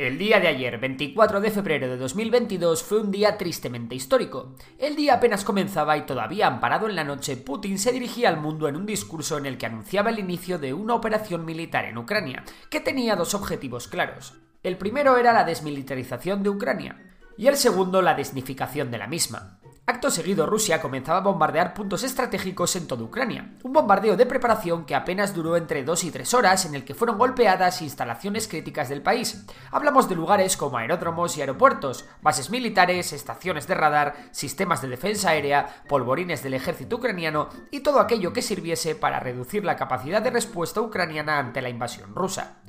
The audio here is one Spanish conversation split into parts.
El día de ayer, 24 de febrero de 2022, fue un día tristemente histórico. El día apenas comenzaba y todavía amparado en la noche, Putin se dirigía al mundo en un discurso en el que anunciaba el inicio de una operación militar en Ucrania, que tenía dos objetivos claros. El primero era la desmilitarización de Ucrania, y el segundo la desnificación de la misma. Acto seguido, Rusia comenzaba a bombardear puntos estratégicos en toda Ucrania. Un bombardeo de preparación que apenas duró entre 2 y 3 horas, en el que fueron golpeadas instalaciones críticas del país. Hablamos de lugares como aeródromos y aeropuertos, bases militares, estaciones de radar, sistemas de defensa aérea, polvorines del ejército ucraniano y todo aquello que sirviese para reducir la capacidad de respuesta ucraniana ante la invasión rusa.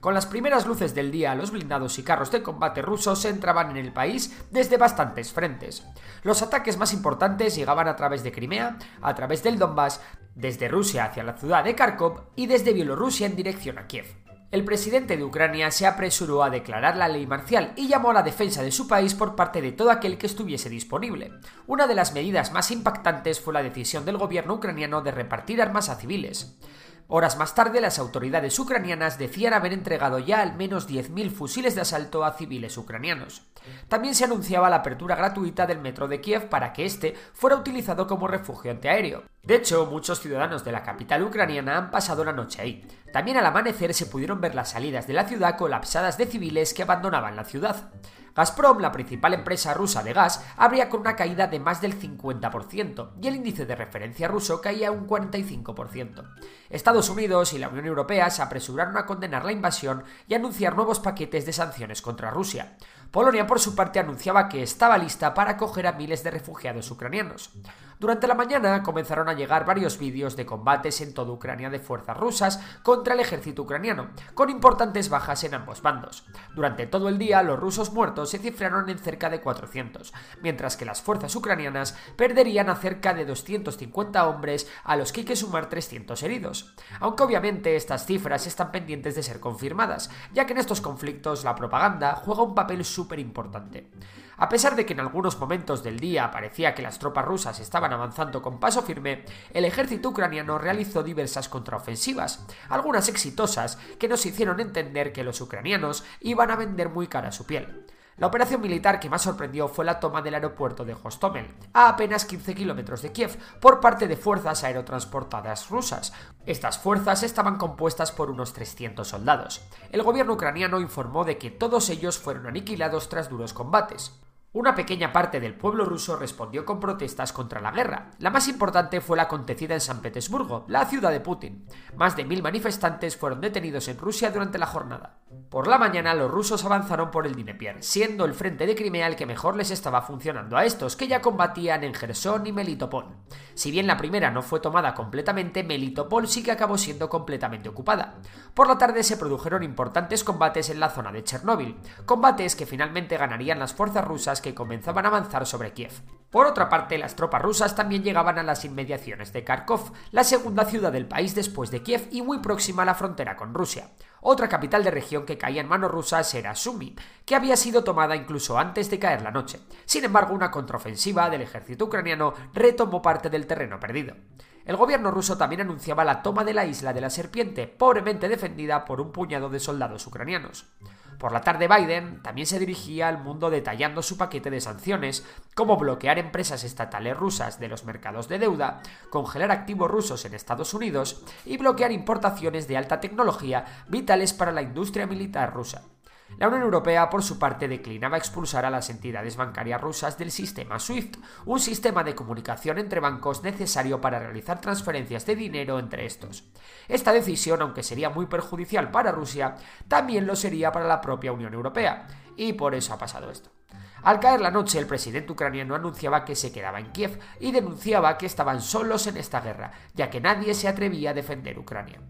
Con las primeras luces del día, los blindados y carros de combate rusos entraban en el país desde bastantes frentes. Los ataques más importantes llegaban a través de Crimea, a través del Donbass, desde Rusia hacia la ciudad de Kharkov y desde Bielorrusia en dirección a Kiev. El presidente de Ucrania se apresuró a declarar la ley marcial y llamó a la defensa de su país por parte de todo aquel que estuviese disponible. Una de las medidas más impactantes fue la decisión del gobierno ucraniano de repartir armas a civiles. Horas más tarde, las autoridades ucranianas decían haber entregado ya al menos 10.000 fusiles de asalto a civiles ucranianos. También se anunciaba la apertura gratuita del metro de Kiev para que éste fuera utilizado como refugio antiaéreo. De hecho, muchos ciudadanos de la capital ucraniana han pasado la noche ahí. También al amanecer se pudieron ver las salidas de la ciudad colapsadas de civiles que abandonaban la ciudad. Gazprom, la principal empresa rusa de gas, abría con una caída de más del 50% y el índice de referencia ruso caía un 45%. Estados Unidos y la Unión Europea se apresuraron a condenar la invasión y anunciar nuevos paquetes de sanciones contra Rusia. Polonia, por su parte, anunciaba que estaba lista para acoger a miles de refugiados ucranianos. Durante la mañana comenzaron a llegar varios vídeos de combates en toda Ucrania de fuerzas rusas contra el ejército ucraniano, con importantes bajas en ambos bandos. Durante todo el día, los rusos muertos se cifraron en cerca de 400, mientras que las fuerzas ucranianas perderían a cerca de 250 hombres, a los que hay que sumar 300 heridos. Aunque obviamente estas cifras están pendientes de ser confirmadas, ya que en estos conflictos la propaganda juega un papel súper importante. A pesar de que en algunos momentos del día parecía que las tropas rusas estaban avanzando con paso firme, el ejército ucraniano realizó diversas contraofensivas, algunas exitosas, que nos hicieron entender que los ucranianos iban a vender muy cara su piel. La operación militar que más sorprendió fue la toma del aeropuerto de Hostomel, a apenas 15 kilómetros de Kiev, por parte de fuerzas aerotransportadas rusas. Estas fuerzas estaban compuestas por unos 300 soldados. El gobierno ucraniano informó de que todos ellos fueron aniquilados tras duros combates. Una pequeña parte del pueblo ruso respondió con protestas contra la guerra. La más importante fue la acontecida en San Petersburgo, la ciudad de Putin. Más de mil manifestantes fueron detenidos en Rusia durante la jornada. Por la mañana los rusos avanzaron por el Dnieper, siendo el frente de Crimea el que mejor les estaba funcionando a estos, que ya combatían en Gerson y Melitopol. Si bien la primera no fue tomada completamente, Melitopol sí que acabó siendo completamente ocupada. Por la tarde se produjeron importantes combates en la zona de Chernóbil, combates que finalmente ganarían las fuerzas rusas que comenzaban a avanzar sobre Kiev. Por otra parte, las tropas rusas también llegaban a las inmediaciones de Kharkov, la segunda ciudad del país después de Kiev y muy próxima a la frontera con Rusia. Otra capital de región que caía en manos rusas era Sumy, que había sido tomada incluso antes de caer la noche. Sin embargo, una contraofensiva del ejército ucraniano retomó parte del terreno perdido. El gobierno ruso también anunciaba la toma de la isla de la serpiente, pobremente defendida por un puñado de soldados ucranianos. Por la tarde Biden también se dirigía al mundo detallando su paquete de sanciones, como bloquear empresas estatales rusas de los mercados de deuda, congelar activos rusos en Estados Unidos y bloquear importaciones de alta tecnología vitales para la industria militar rusa. La Unión Europea, por su parte, declinaba expulsar a las entidades bancarias rusas del sistema SWIFT, un sistema de comunicación entre bancos necesario para realizar transferencias de dinero entre estos. Esta decisión, aunque sería muy perjudicial para Rusia, también lo sería para la propia Unión Europea, y por eso ha pasado esto. Al caer la noche, el presidente ucraniano anunciaba que se quedaba en Kiev y denunciaba que estaban solos en esta guerra, ya que nadie se atrevía a defender Ucrania.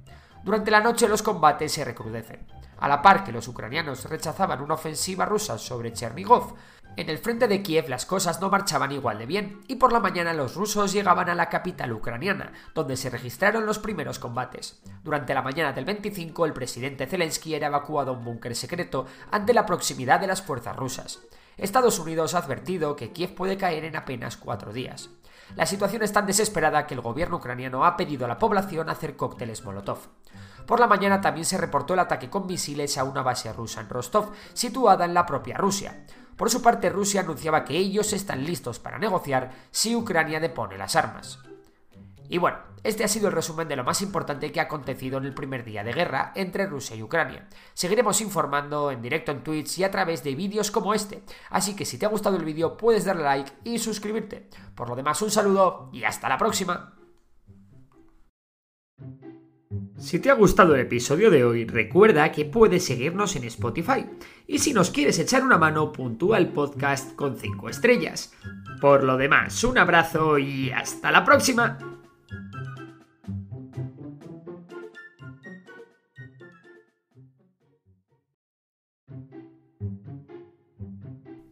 Durante la noche los combates se recrudecen. A la par que los ucranianos rechazaban una ofensiva rusa sobre Chernigov, en el frente de Kiev las cosas no marchaban igual de bien, y por la mañana los rusos llegaban a la capital ucraniana, donde se registraron los primeros combates. Durante la mañana del 25, el presidente Zelensky era evacuado a un búnker secreto ante la proximidad de las fuerzas rusas. Estados Unidos ha advertido que Kiev puede caer en apenas cuatro días. La situación es tan desesperada que el gobierno ucraniano ha pedido a la población hacer cócteles Molotov. Por la mañana también se reportó el ataque con misiles a una base rusa en Rostov, situada en la propia Rusia. Por su parte, Rusia anunciaba que ellos están listos para negociar si Ucrania depone las armas. Y bueno, este ha sido el resumen de lo más importante que ha acontecido en el primer día de guerra entre Rusia y Ucrania. Seguiremos informando en directo en Twitch y a través de vídeos como este, así que si te ha gustado el vídeo puedes darle like y suscribirte. Por lo demás, un saludo y hasta la próxima. Si te ha gustado el episodio de hoy, recuerda que puedes seguirnos en Spotify. Y si nos quieres echar una mano, puntúa el podcast con 5 estrellas. Por lo demás, un abrazo y hasta la próxima.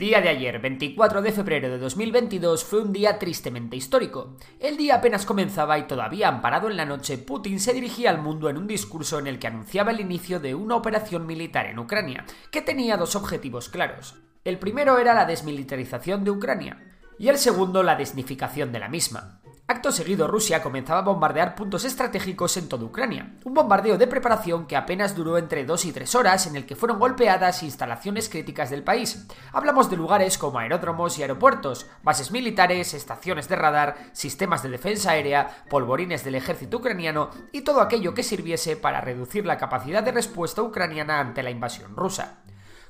Día de ayer, 24 de febrero de 2022, fue un día tristemente histórico. El día apenas comenzaba y todavía amparado en la noche, Putin se dirigía al mundo en un discurso en el que anunciaba el inicio de una operación militar en Ucrania, que tenía dos objetivos claros. El primero era la desmilitarización de Ucrania y el segundo la desnificación de la misma. Acto seguido, Rusia comenzaba a bombardear puntos estratégicos en toda Ucrania. Un bombardeo de preparación que apenas duró entre dos y tres horas, en el que fueron golpeadas instalaciones críticas del país. Hablamos de lugares como aeródromos y aeropuertos, bases militares, estaciones de radar, sistemas de defensa aérea, polvorines del ejército ucraniano y todo aquello que sirviese para reducir la capacidad de respuesta ucraniana ante la invasión rusa.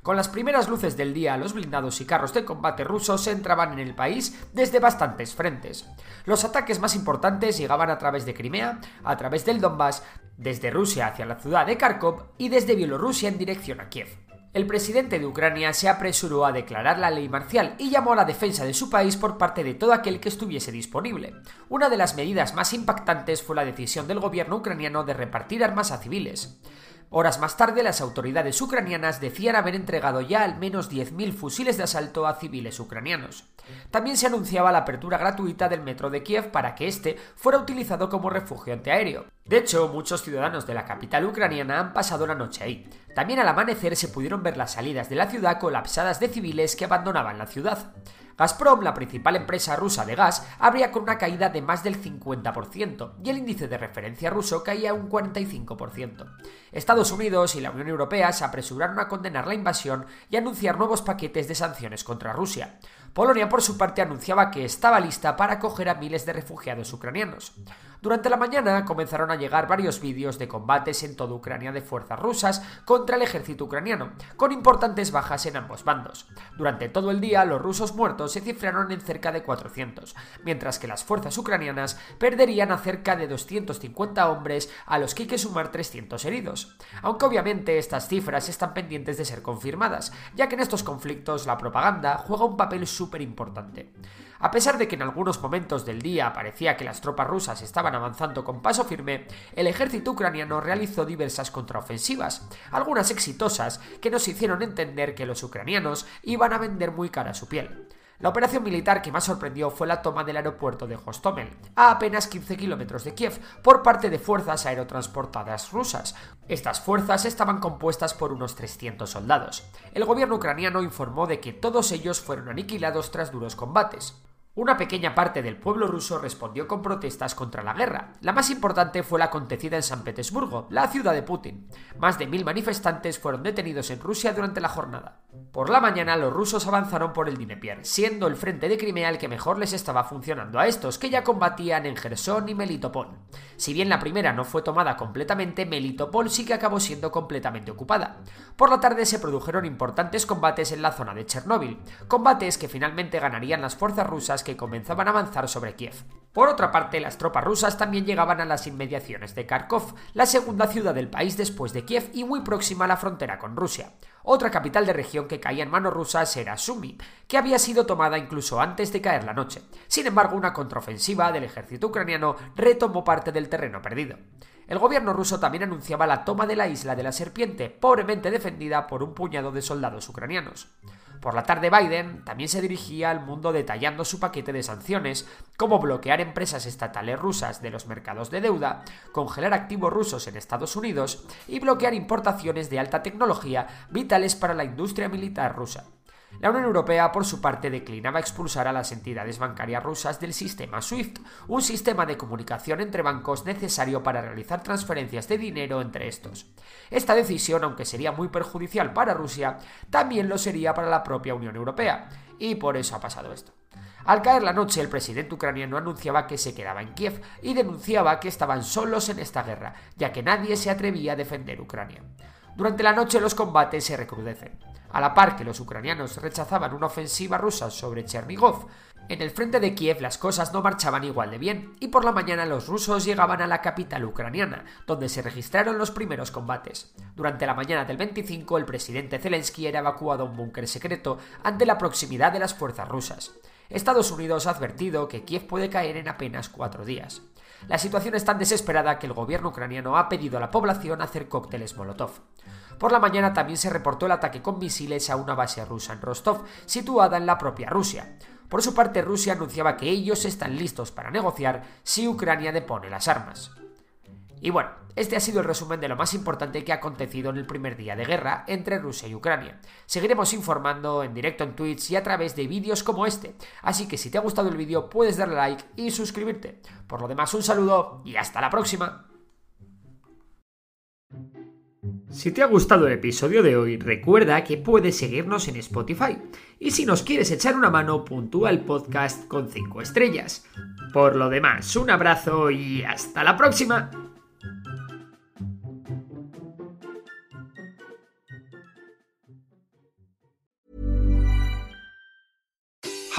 Con las primeras luces del día, los blindados y carros de combate rusos entraban en el país desde bastantes frentes. Los ataques más importantes llegaban a través de Crimea, a través del Donbass, desde Rusia hacia la ciudad de Kharkov y desde Bielorrusia en dirección a Kiev. El presidente de Ucrania se apresuró a declarar la ley marcial y llamó a la defensa de su país por parte de todo aquel que estuviese disponible. Una de las medidas más impactantes fue la decisión del gobierno ucraniano de repartir armas a civiles. Horas más tarde, las autoridades ucranianas decían haber entregado ya al menos 10.000 fusiles de asalto a civiles ucranianos. También se anunciaba la apertura gratuita del metro de Kiev para que éste fuera utilizado como refugio antiaéreo. De hecho, muchos ciudadanos de la capital ucraniana han pasado la noche ahí. También al amanecer se pudieron ver las salidas de la ciudad colapsadas de civiles que abandonaban la ciudad. Gazprom, la principal empresa rusa de gas, abría con una caída de más del 50% y el índice de referencia ruso caía un 45%. Estados Unidos y la Unión Europea se apresuraron a condenar la invasión y anunciar nuevos paquetes de sanciones contra Rusia. Polonia, por su parte, anunciaba que estaba lista para acoger a miles de refugiados ucranianos. Durante la mañana comenzaron a llegar varios vídeos de combates en toda Ucrania de fuerzas rusas contra el ejército ucraniano, con importantes bajas en ambos bandos. Durante todo el día, los rusos muertos se cifraron en cerca de 400, mientras que las fuerzas ucranianas perderían a cerca de 250 hombres, a los que hay que sumar 300 heridos. Aunque obviamente estas cifras están pendientes de ser confirmadas, ya que en estos conflictos la propaganda juega un papel súper importante. A pesar de que en algunos momentos del día parecía que las tropas rusas estaban avanzando con paso firme, el ejército ucraniano realizó diversas contraofensivas, algunas exitosas, que nos hicieron entender que los ucranianos iban a vender muy cara su piel. La operación militar que más sorprendió fue la toma del aeropuerto de Hostomel, a apenas 15 kilómetros de Kiev, por parte de fuerzas aerotransportadas rusas. Estas fuerzas estaban compuestas por unos 300 soldados. El gobierno ucraniano informó de que todos ellos fueron aniquilados tras duros combates. Una pequeña parte del pueblo ruso respondió con protestas contra la guerra. La más importante fue la acontecida en San Petersburgo, la ciudad de Putin. Más de mil manifestantes fueron detenidos en Rusia durante la jornada. Por la mañana los rusos avanzaron por el Dnieper, siendo el frente de Crimea el que mejor les estaba funcionando a estos, que ya combatían en Gerson y Melitopol. Si bien la primera no fue tomada completamente, Melitopol sí que acabó siendo completamente ocupada. Por la tarde se produjeron importantes combates en la zona de Chernóbil, combates que finalmente ganarían las fuerzas rusas que comenzaban a avanzar sobre Kiev. Por otra parte, las tropas rusas también llegaban a las inmediaciones de Kharkov, la segunda ciudad del país después de Kiev y muy próxima a la frontera con Rusia. Otra capital de región que caía en manos rusas era Sumy, que había sido tomada incluso antes de caer la noche. Sin embargo, una contraofensiva del ejército ucraniano retomó parte del terreno perdido. El gobierno ruso también anunciaba la toma de la isla de la serpiente, pobremente defendida por un puñado de soldados ucranianos. Por la tarde Biden también se dirigía al mundo detallando su paquete de sanciones, como bloquear empresas estatales rusas de los mercados de deuda, congelar activos rusos en Estados Unidos y bloquear importaciones de alta tecnología vitales para la industria militar rusa. La Unión Europea, por su parte, declinaba expulsar a las entidades bancarias rusas del sistema SWIFT, un sistema de comunicación entre bancos necesario para realizar transferencias de dinero entre estos. Esta decisión, aunque sería muy perjudicial para Rusia, también lo sería para la propia Unión Europea, y por eso ha pasado esto. Al caer la noche, el presidente ucraniano anunciaba que se quedaba en Kiev y denunciaba que estaban solos en esta guerra, ya que nadie se atrevía a defender Ucrania. Durante la noche los combates se recrudecen. A la par que los ucranianos rechazaban una ofensiva rusa sobre Chernigov, en el frente de Kiev las cosas no marchaban igual de bien, y por la mañana los rusos llegaban a la capital ucraniana, donde se registraron los primeros combates. Durante la mañana del 25, el presidente Zelensky era evacuado a un búnker secreto ante la proximidad de las fuerzas rusas. Estados Unidos ha advertido que Kiev puede caer en apenas cuatro días. La situación es tan desesperada que el gobierno ucraniano ha pedido a la población hacer cócteles Molotov. Por la mañana también se reportó el ataque con misiles a una base rusa en Rostov, situada en la propia Rusia. Por su parte, Rusia anunciaba que ellos están listos para negociar si Ucrania depone las armas. Y bueno, este ha sido el resumen de lo más importante que ha acontecido en el primer día de guerra entre Rusia y Ucrania. Seguiremos informando en directo en Twitch y a través de vídeos como este, así que si te ha gustado el vídeo puedes darle like y suscribirte. Por lo demás, un saludo y hasta la próxima. Si te ha gustado el episodio de hoy, recuerda que puedes seguirnos en Spotify. Y si nos quieres echar una mano, puntúa el podcast con 5 estrellas. Por lo demás, un abrazo y hasta la próxima.